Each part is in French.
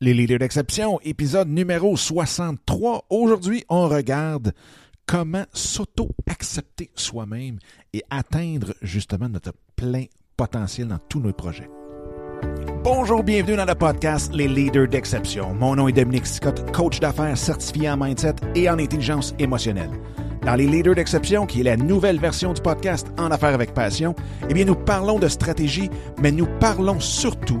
Les leaders d'exception, épisode numéro 63. Aujourd'hui, on regarde comment s'auto-accepter soi-même et atteindre justement notre plein potentiel dans tous nos projets. Bonjour, bienvenue dans le podcast Les leaders d'exception. Mon nom est Dominique Scott, coach d'affaires certifié en mindset et en intelligence émotionnelle. Dans les leaders d'exception, qui est la nouvelle version du podcast En affaires avec passion, eh bien, nous parlons de stratégie, mais nous parlons surtout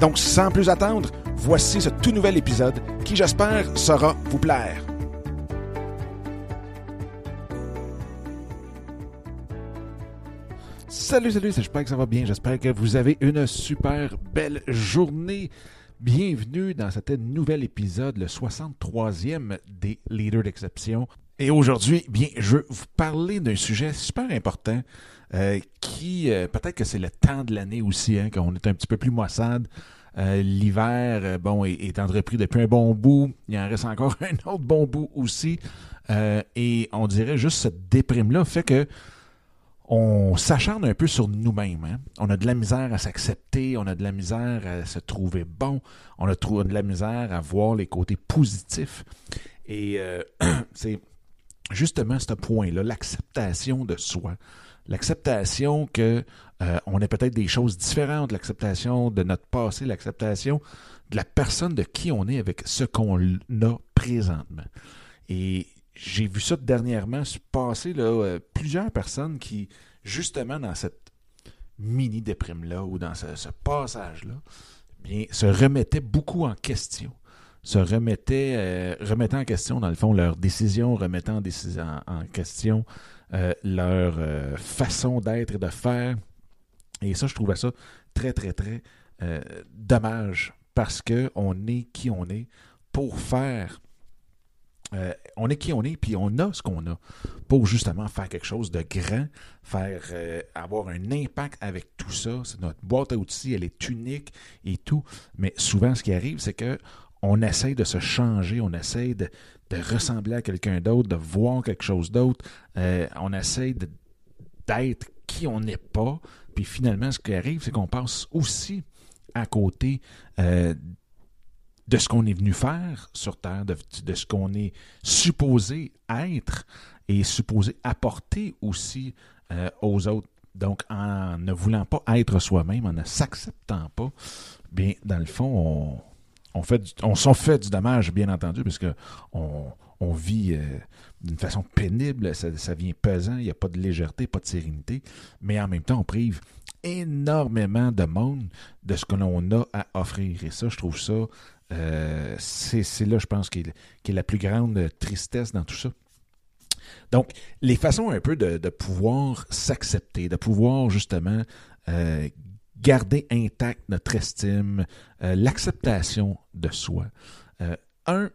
Donc, sans plus attendre, voici ce tout nouvel épisode qui, j'espère, saura vous plaire. Salut, salut, j'espère que ça va bien? J'espère que vous avez une super belle journée. Bienvenue dans cet nouvel épisode, le 63e des Leaders d'exception. Et aujourd'hui, bien, je veux vous parler d'un sujet super important euh, qui, euh, peut-être que c'est le temps de l'année aussi, hein, qu'on est un petit peu plus moissade. Euh, L'hiver, bon, est, entrepris depuis un bon bout. Il en reste encore un autre bon bout aussi. et on dirait juste cette déprime-là fait que on s'acharne un peu sur nous-mêmes. Hein? On a de la misère à s'accepter, on a de la misère à se trouver bon, on a de la misère à voir les côtés positifs. Et c'est justement ce point-là, l'acceptation de soi, l'acceptation que euh, on est peut-être des choses différentes, l'acceptation de notre passé, l'acceptation de la personne de qui on est avec ce qu'on a présentement. Et j'ai vu ça dernièrement se passer là, euh, plusieurs personnes qui, justement, dans cette mini déprime-là ou dans ce, passage-là, bien, se remettaient beaucoup en question. Se remettaient, euh, remettaient en question, dans le fond, leurs décisions, remettant en, en question euh, leur façon d'être et de faire. Et ça, je trouvais ça très, très, très dommage parce qu'on est qui on est pour faire euh, on est qui on est, puis on a ce qu'on a pour justement faire quelque chose de grand, faire euh, avoir un impact avec tout ça. C'est notre boîte à outils, elle est unique et tout. Mais souvent, ce qui arrive, c'est que on essaye de se changer, on essaye de, ressembler à quelqu'un d'autre, de voir quelque chose d'autre. Euh, on essaye d'être qui on n'est pas. Puis finalement, ce qui arrive, c'est qu'on passe aussi à côté de ce qu'on est venu faire sur Terre, de, ce qu'on est supposé être et supposé apporter aussi euh, aux autres. Donc, en ne voulant pas être soi-même, en ne s'acceptant pas, bien, dans le fond, on, on s'en fait du dommage, bien entendu, parce on, vit euh, d'une façon pénible, ça, ça vient pesant, il n'y a pas de légèreté, pas de sérénité, mais en même temps, on prive énormément de monde de ce que l'on a à offrir. Et ça, je trouve ça euh, c'est là, je pense, qui est, la plus grande tristesse dans tout ça. Donc, les façons un peu de, pouvoir s'accepter, de pouvoir justement euh, garder intact notre estime, euh, l'acceptation de soi. un,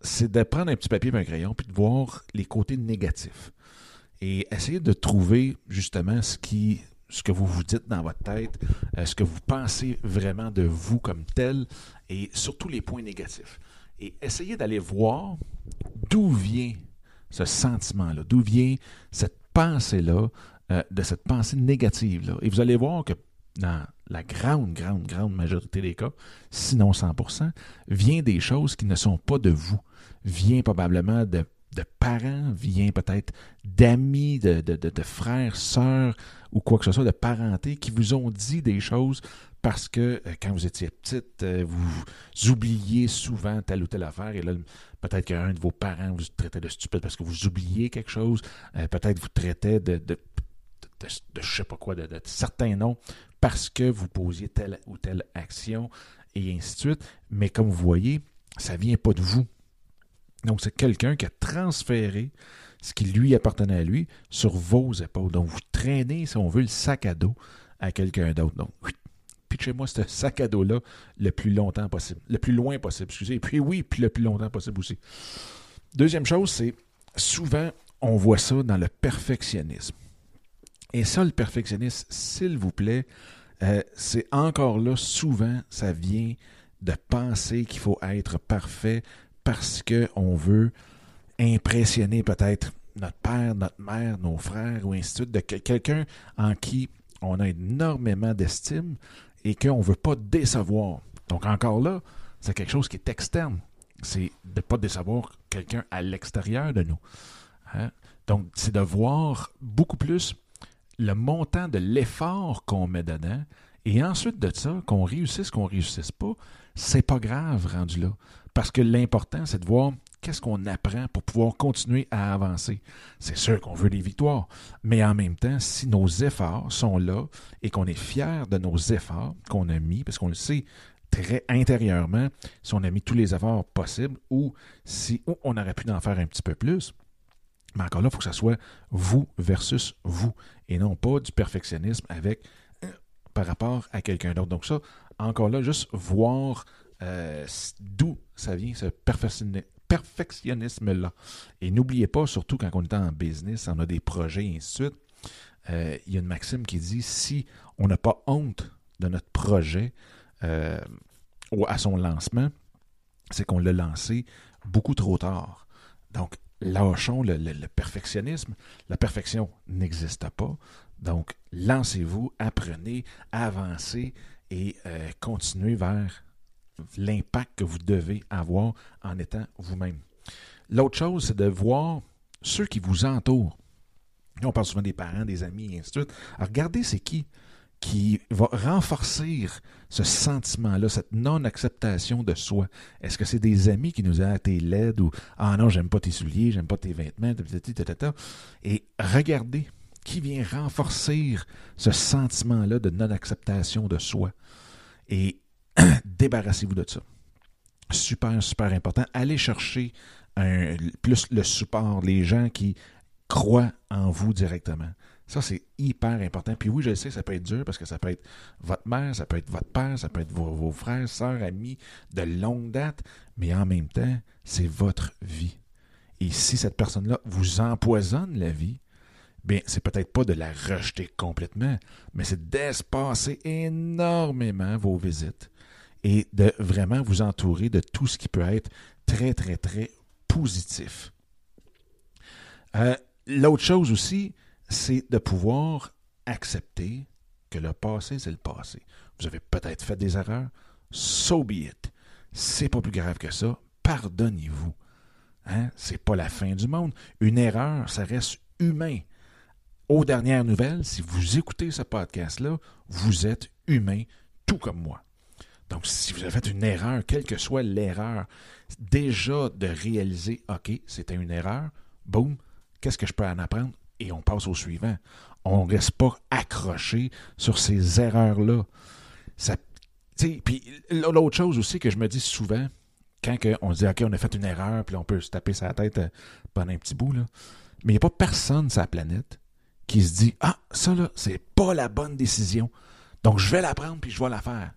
c'est de prendre un petit papier et un crayon puis de voir les côtés négatifs et essayer de trouver justement ce qui ce que vous vous dites dans votre tête, ce que vous pensez vraiment de vous comme tel, et surtout les points négatifs. Et essayez d'aller voir d'où vient ce sentiment-là, d'où vient cette pensée-là, euh, de cette pensée négative-là. Et vous allez voir que dans la grande, grande, grande majorité des cas, sinon 100%, vient des choses qui ne sont pas de vous, vient probablement de, parents, vient peut-être d'amis, de, de, de, frères, sœurs ou quoi que ce soit, de parenté qui vous ont dit des choses parce que euh, quand vous étiez petite, euh, vous oubliez souvent telle ou telle affaire, et là, peut-être qu'un de vos parents vous traitait de stupide parce que vous oubliez quelque chose, euh, peut-être vous traitait de, de, de, de, je sais pas quoi, de, certains noms, parce que vous posiez telle ou telle action, et ainsi de suite. Mais comme vous voyez, ça vient pas de vous. Donc, c'est quelqu'un qui a transféré ce qui lui appartenait à lui sur vos épaules. Donc, vous traînez, si on veut, le sac à dos à quelqu'un d'autre. Donc, pitchez-moi ce sac à dos-là le plus longtemps possible. Le plus loin possible, excusez. Et puis oui, puis le plus longtemps possible aussi. Deuxième chose, c'est souvent, on voit ça dans le perfectionnisme. Et ça, le perfectionnisme, s'il vous plaît, euh, c'est encore là, souvent, ça vient de penser qu'il faut être parfait parce qu'on veut impressionner peut-être notre père, notre mère, nos frères ou ainsi de suite, quelqu'un en qui on a énormément d'estime et qu'on ne veut pas décevoir. Donc encore là, c'est quelque chose qui est externe. C'est de ne pas décevoir quelqu'un à l'extérieur de nous. Hein? Donc c'est de voir beaucoup plus le montant de l'effort qu'on met dedans et ensuite de ça, qu'on réussisse, qu'on réussisse pas, c'est pas grave rendu là. Parce que l'important, c'est de voir qu'est-ce qu'on apprend pour pouvoir continuer à avancer. C'est sûr qu'on veut des victoires, mais en même temps, si nos efforts sont là et qu'on est fier de nos efforts qu'on a mis, parce qu'on le sait très intérieurement, si on a mis tous les efforts possibles ou si on aurait pu en faire un petit peu plus, mais encore là, il faut que ce soit vous versus vous et non pas du perfectionnisme avec euh, par rapport à quelqu'un d'autre. Donc ça, encore là, juste voir euh, d'où ça vient, ce perfectionnisme-là. Et n'oubliez pas, surtout quand on est en business, on a des projets et ainsi de suite, euh, il y a une maxime qui dit si on n'a pas honte de notre projet ou à son lancement, c'est qu'on l'a lancé beaucoup trop tard. Donc, lâchons le, perfectionnisme. La perfection n'existe pas. Donc, lancez-vous, apprenez, avancez et euh, continuez vers l'impact que vous devez avoir en étant vous-même. L'autre chose, c'est de voir ceux qui vous entourent. On parle souvent des parents, des amis, et ainsi de suite. Alors, regardez c'est qui qui va renforcer ce sentiment-là, cette non-acceptation de soi. Est-ce que c'est des amis qui nous disent Ah, t'es laide ou Ah non, j'aime pas tes souliers, j'aime pas tes vêtements, et regardez qui vient renforcer ce sentiment-là de non-acceptation de soi. Et débarrassez-vous de ça. Super, super important. Allez chercher plus le support, les gens qui croient en vous directement. Ça, c'est hyper important. Puis oui, je sais, ça peut être dur parce que ça peut être votre mère, ça peut être votre père, ça peut être vos, vos frères, sœurs, amis de longue date, mais en même temps, c'est votre vie. Et si cette personne-là vous empoisonne la vie, bien, c'est peut-être pas de la rejeter complètement, mais c'est d'espacer énormément vos visites et de vraiment vous entourer de tout ce qui peut être très, très, très positif. Euh, l'autre chose aussi, c'est de pouvoir accepter que le passé, c'est le passé. Vous avez peut-être fait des erreurs, so be it. C'est pas plus grave que ça. Pardonnez-vous. Hein? C'est pas la fin du monde. Une erreur, ça reste humain. Aux dernières nouvelles, si vous écoutez ce podcast-là, vous êtes humain, tout comme moi. Donc, si vous avez fait une erreur, quelle que soit l'erreur, déjà de réaliser, OK, c'était une erreur, boum, qu'est-ce que je peux en apprendre? Et on passe au suivant. On ne reste pas accroché sur ces erreurs-là. puis l'autre chose aussi que je me dis souvent, quand on dit OK, on a fait une erreur, puis on peut se taper sa tête euh, pendant un petit bout, là, mais il n'y a pas personne sur la planète qui se dit Ah, ça là, c'est pas la bonne décision. Donc je vais la prendre puis je vais la faire.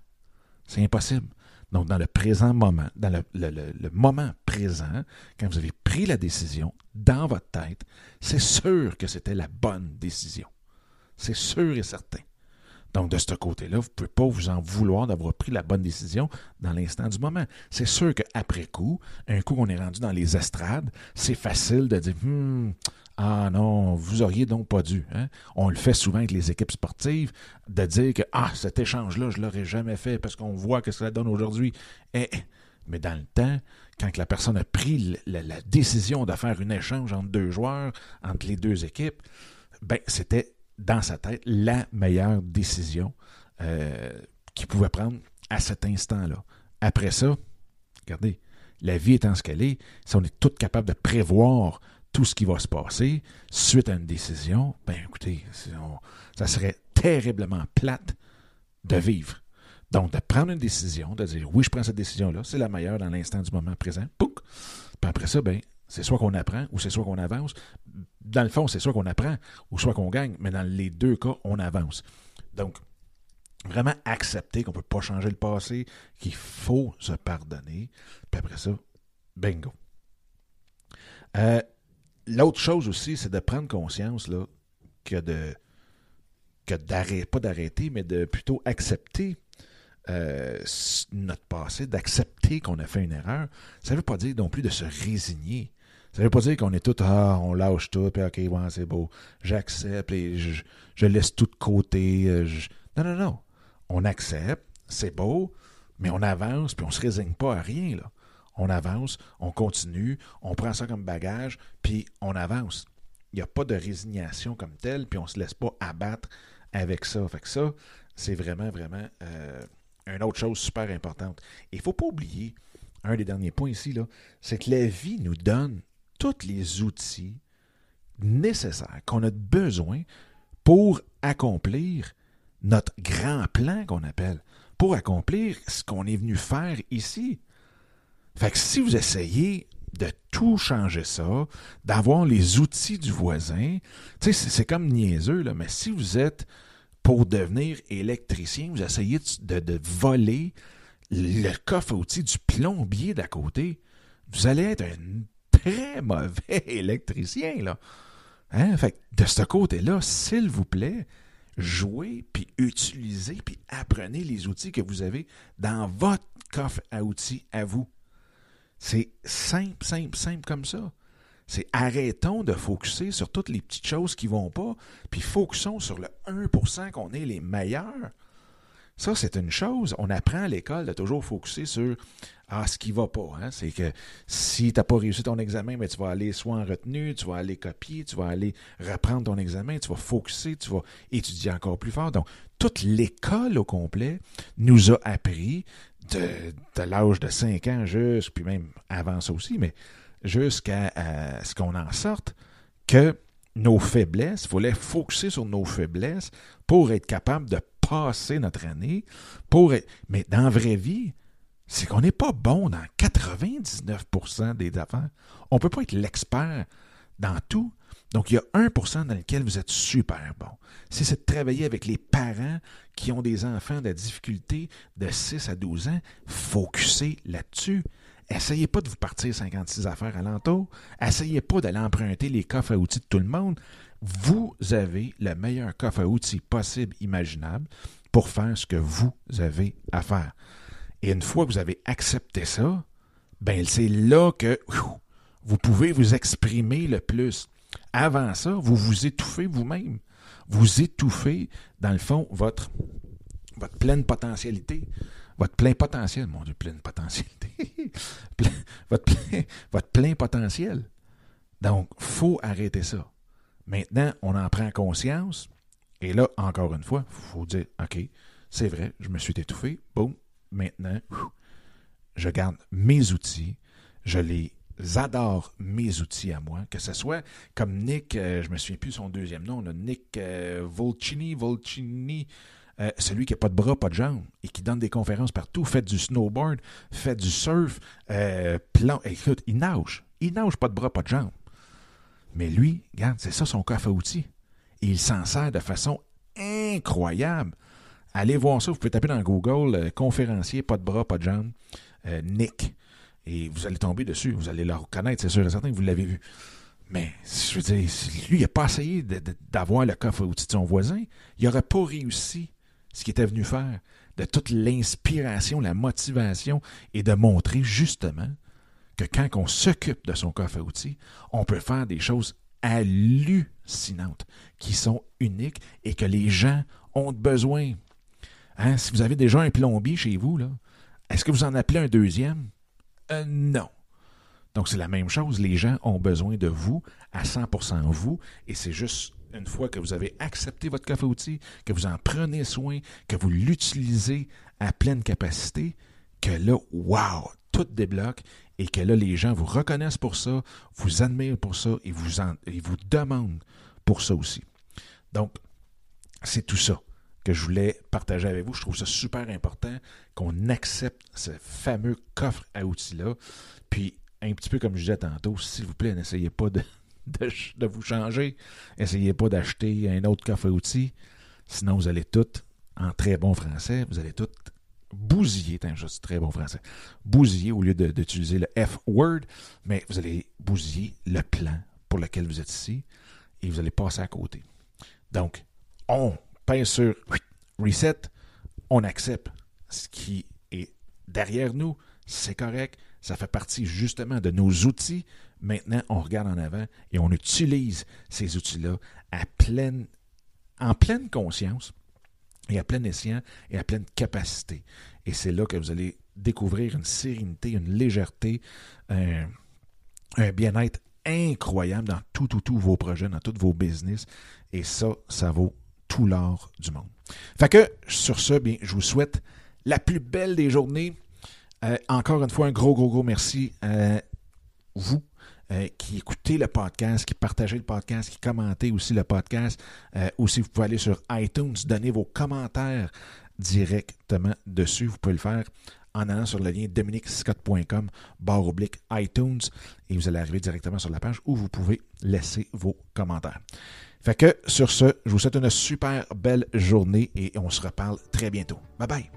C'est impossible. Donc, dans le présent moment, dans le, moment présent, quand vous avez pris la décision dans votre tête, c'est sûr que c'était la bonne décision. C'est sûr et certain. Donc, de ce côté-là, vous ne pouvez pas vous en vouloir d'avoir pris la bonne décision dans l'instant du moment. C'est sûr qu'après coup, un coup qu'on est rendu dans les estrades, c'est facile de dire hmm, ah non, vous auriez donc pas dû. Hein? On le fait souvent avec les équipes sportives, de dire que Ah, cet échange-là, je ne l'aurais jamais fait parce qu'on voit que ça donne aujourd'hui. Eh, mais dans le temps, quand la personne a pris la, décision de faire un échange entre deux joueurs, entre les deux équipes, ben c'était dans sa tête la meilleure décision euh, qu'il pouvait prendre à cet instant-là. Après ça, regardez, la vie étant ce qu'elle est, si on est tous capables de prévoir tout ce qui va se passer suite à une décision, ben écoutez, ça serait terriblement plate de vivre. Donc, de prendre une décision, de dire oui, je prends cette décision-là, c'est la meilleure dans l'instant du moment présent, pouc! Puis après ça, ben, c'est soit qu'on apprend ou c'est soit qu'on avance. Dans le fond, c'est soit qu'on apprend ou soit qu'on gagne, mais dans les deux cas, on avance. Donc, Vraiment accepter qu'on ne peut pas changer le passé, qu'il faut se pardonner. Puis après ça, bingo. Euh, l'autre chose aussi, c'est de prendre conscience là, que de que d'arrêter, pas d'arrêter, mais de plutôt accepter euh, notre passé, d'accepter qu'on a fait une erreur. Ça ne veut pas dire non plus de se résigner. Ça ne veut pas dire qu'on est tout, ah, on lâche tout, puis ok, ouais, c'est beau, j'accepte, et je, laisse tout de côté. Euh, non, non, non. On accepte, c'est beau, mais on avance, puis on ne se résigne pas à rien, là. On avance, on continue, on prend ça comme bagage, puis on avance. Il n'y a pas de résignation comme telle, puis on ne se laisse pas abattre avec ça. Fait que ça, c'est vraiment, vraiment euh, une autre chose super importante. Il ne faut pas oublier, un des derniers points ici, c'est que la vie nous donne tous les outils nécessaires qu'on a besoin pour accomplir notre grand plan qu'on appelle, pour accomplir ce qu'on est venu faire ici. Fait que si vous essayez de tout changer ça, d'avoir les outils du voisin. C'est comme niaiseux, là, mais si vous êtes pour devenir électricien, vous essayez de, voler le coffre à outils du plombier d'à côté, vous allez être un très mauvais électricien, là. Hein? Fait de ce côté-là, s'il vous plaît, jouez, puis utilisez, puis apprenez les outils que vous avez dans votre coffre à outils à vous. C'est simple, simple, simple comme ça. C'est arrêtons de focuser sur toutes les petites choses qui vont pas, puis focusons sur le 1% qu'on est les meilleurs. Ça, c'est une chose. On apprend à l'école de toujours focuser sur ah, ce qui va pas. Hein. C'est que si tu n'as pas réussi ton examen, mais tu vas aller soit en retenue, tu vas aller copier, tu vas aller reprendre ton examen, tu vas focuser, tu vas étudier encore plus fort. Donc, toute l'école au complet nous a appris de, l'âge de 5 ans jusqu'à, puis même avant ça aussi, mais jusqu'à ce qu'on en sorte, que nos faiblesses, il fallait focuser sur nos faiblesses pour être capable de passer notre année. Pour Mais dans la vraie vie, c'est qu'on n'est pas bon dans 99% des affaires. On ne peut pas être l'expert dans tout. Donc, il y a 1% dans lequel vous êtes super bon. C'est de travailler avec les parents qui ont des enfants de difficulté de 6 à 12 ans, focussez là-dessus. Essayez pas de vous partir 56 affaires alentour. Essayez pas d'aller emprunter les coffres à outils de tout le monde. Vous avez le meilleur coffre à outils possible, imaginable, pour faire ce que vous avez à faire. Et une fois que vous avez accepté ça, ben c'est là que vous pouvez vous exprimer le plus. Avant ça, vous vous étouffez vous-même. Vous étouffez, dans le fond, votre, votre pleine potentialité. Votre plein potentiel, mon Dieu, pleine potentialité. votre, plein, potentiel. Donc, faut arrêter ça. Maintenant, on en prend conscience. Et là, encore une fois, il faut dire, OK, c'est vrai, je me suis étouffé. Boum. Maintenant, je garde mes outils. Je les adore mes outils à moi, que ce soit comme Nick, euh, je me souviens plus son deuxième nom, Nick euh, Volcini, Volcini, euh, celui qui n'a pas de bras, pas de jambes, et qui donne des conférences partout, fait du snowboard, fait du surf, plan, écoute, il nage, il nage pas de bras, pas de jambes. Mais lui, regarde, c'est ça son coffre à outils. Et il s'en sert de façon incroyable. Allez voir ça, vous pouvez taper dans Google, conférencier, pas de bras, pas de jambes, Nick. Et vous allez tomber dessus, vous allez le reconnaître, c'est sûr et certain que vous l'avez vu. Mais, je veux dire, lui, il n'a pas essayé d'avoir le coffre à outils de son voisin. Il n'aurait pas réussi ce qu'il était venu faire, de toute l'inspiration, la motivation, et de montrer justement que quand on s'occupe de son coffre à outils, on peut faire des choses hallucinantes, qui sont uniques et que les gens ont besoin. Hein? Si vous avez déjà un plombier chez vous, est-ce que vous en appelez un deuxième? Euh, non. Donc, c'est la même chose. Les gens ont besoin de vous à 100% vous. Et c'est juste une fois que vous avez accepté votre coffre outil, que vous en prenez soin, que vous l'utilisez à pleine capacité, que là, wow, tout débloque et que là, les gens vous reconnaissent pour ça, vous admirent pour ça et vous, et vous demandent pour ça aussi. Donc, c'est tout ça que je voulais partager avec vous. Je trouve ça super important qu'on accepte ce fameux coffre à outils-là. Puis, un petit peu comme je disais tantôt, s'il vous plaît, n'essayez pas de, vous changer. Essayez pas d'acheter un autre coffre à outils. Sinon, vous allez tout en très bon français, vous allez tout bousiller, je très bon français, bousiller au lieu d'utiliser le F-word, mais vous allez bousiller le plan pour lequel vous êtes ici et vous allez passer à côté. Donc, on pince sur reset, on accepte ce qui est derrière nous, c'est correct, ça fait partie justement de nos outils. Maintenant, on regarde en avant et on utilise ces outils-là pleine, en pleine conscience et à plein escient et à pleine capacité. Et c'est là que vous allez découvrir une sérénité, une légèreté, un, bien-être incroyable dans tout, tout, tous vos projets, dans tous vos business. Et ça, ça vaut tout l'or du monde. Fait que, sur ce, bien, je vous souhaite la plus belle des journées. Euh, encore une fois, un gros, gros, gros merci à vous euh, qui écoutez le podcast, qui partagez le podcast, qui commentez aussi le podcast. Euh, aussi, vous pouvez aller sur iTunes, donner vos commentaires directement dessus. Vous pouvez le faire en allant sur le lien dominicscott.com barre oblique iTunes et vous allez arriver directement sur la page où vous pouvez laisser vos commentaires. Fait que sur ce, je vous souhaite une super belle journée et on se reparle très bientôt. Bye bye!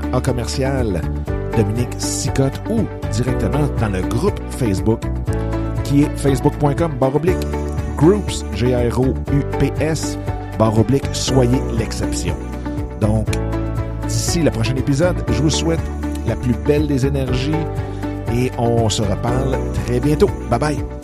commercial Dominique Sicotte ou directement dans le groupe Facebook qui est facebook.com baroblique groups, G-R-O-U-P-S, baroblique soyez l'exception. Donc, d'ici le prochain épisode, je vous souhaite la plus belle des énergies et on se reparle très bientôt. Bye bye!